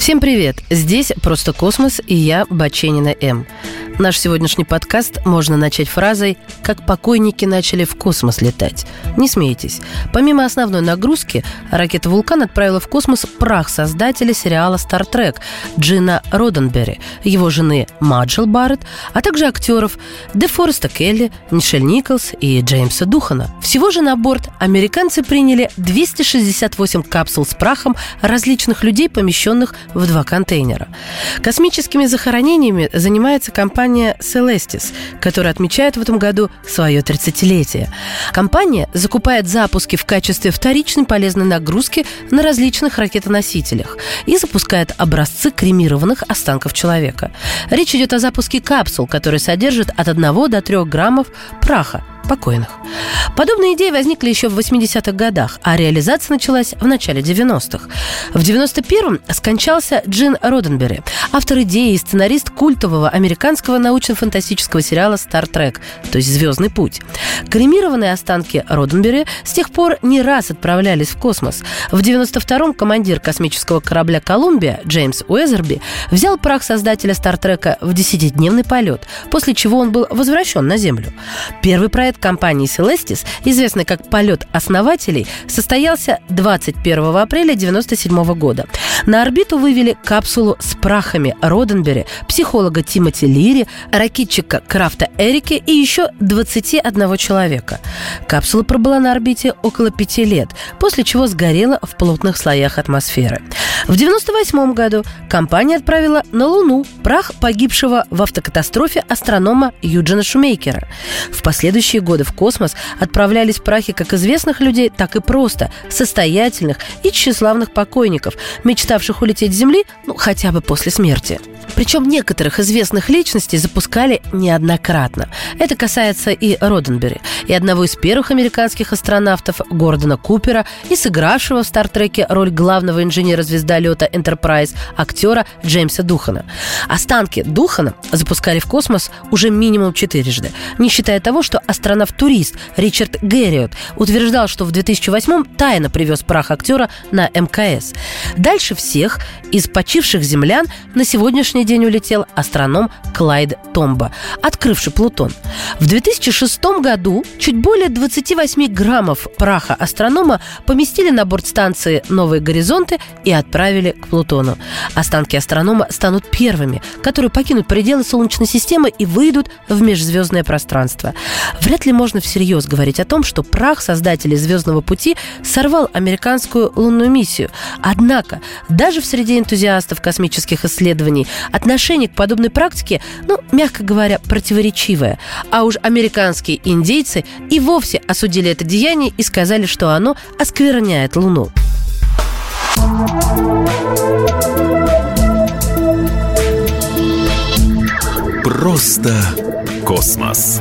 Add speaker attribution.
Speaker 1: Всем привет! Здесь «Просто космос» и я, Баченина М. Наш сегодняшний подкаст можно начать фразой «Как покойники начали в космос летать». Не смейтесь. Помимо основной нагрузки, ракета «Вулкан» отправила в космос прах создателя сериала «Стар Трек» Джина Роденберри, его жены Маджел Барретт, а также актеров Дефореста Келли, Мишель Николс и Джеймса Духана. Всего же на борт американцы приняли 268 капсул с прахом различных людей, помещенных в два контейнера. Космическими захоронениями занимается компания компания Celestis, которая отмечает в этом году свое 30-летие. Компания закупает запуски в качестве вторичной полезной нагрузки на различных ракетоносителях и запускает образцы кремированных останков человека. Речь идет о запуске капсул, которые содержат от 1 до 3 граммов праха, покойных. Подобные идеи возникли еще в 80-х годах, а реализация началась в начале 90-х. В 91-м скончался Джин Роденбери, автор идеи и сценарист культового американского научно-фантастического сериала «Стар Трек», то есть «Звездный путь». Кремированные останки Роденбери с тех пор не раз отправлялись в космос. В 92-м командир космического корабля «Колумбия» Джеймс Уэзерби взял прах создателя «Стар Трека» в 10-дневный полет, после чего он был возвращен на Землю. Первый проект компании Celestis, известный как «Полет основателей», состоялся 21 апреля 1997 года. На орбиту вывели капсулу с прахами Роденбери, психолога Тимоти Лири, ракетчика Крафта Эрики и еще 21 человека. Капсула пробыла на орбите около пяти лет, после чего сгорела в плотных слоях атмосферы. В 1998 году компания отправила на Луну прах погибшего в автокатастрофе астронома Юджина Шумейкера. В последующие годы в космос отправлялись прахи как известных людей, так и просто состоятельных и тщеславных покойников, мечтавших улететь с Земли, ну, хотя бы после смерти. Причем некоторых известных личностей запускали неоднократно. Это касается и Роденбери, и одного из первых американских астронавтов Гордона Купера, и сыгравшего в «Стартреке» роль главного инженера звездолета «Энтерпрайз» актера Джеймса Духана. Останки Духана запускали в космос уже минимум четырежды, не считая того, что астронавт-турист Ричард Герриот утверждал, что в 2008-м тайно привез прах актера на МКС. Дальше всех из почивших землян на сегодняшний сегодняшний день улетел астроном Клайд Томба, открывший Плутон. В 2006 году чуть более 28 граммов праха астронома поместили на борт станции «Новые горизонты» и отправили к Плутону. Останки астронома станут первыми, которые покинут пределы Солнечной системы и выйдут в межзвездное пространство. Вряд ли можно всерьез говорить о том, что прах создателей звездного пути сорвал американскую лунную миссию. Однако, даже в среде энтузиастов космических исследований Отношение к подобной практике, ну, мягко говоря, противоречивое. А уж американские индейцы и вовсе осудили это деяние и сказали, что оно оскверняет Луну.
Speaker 2: Просто космос.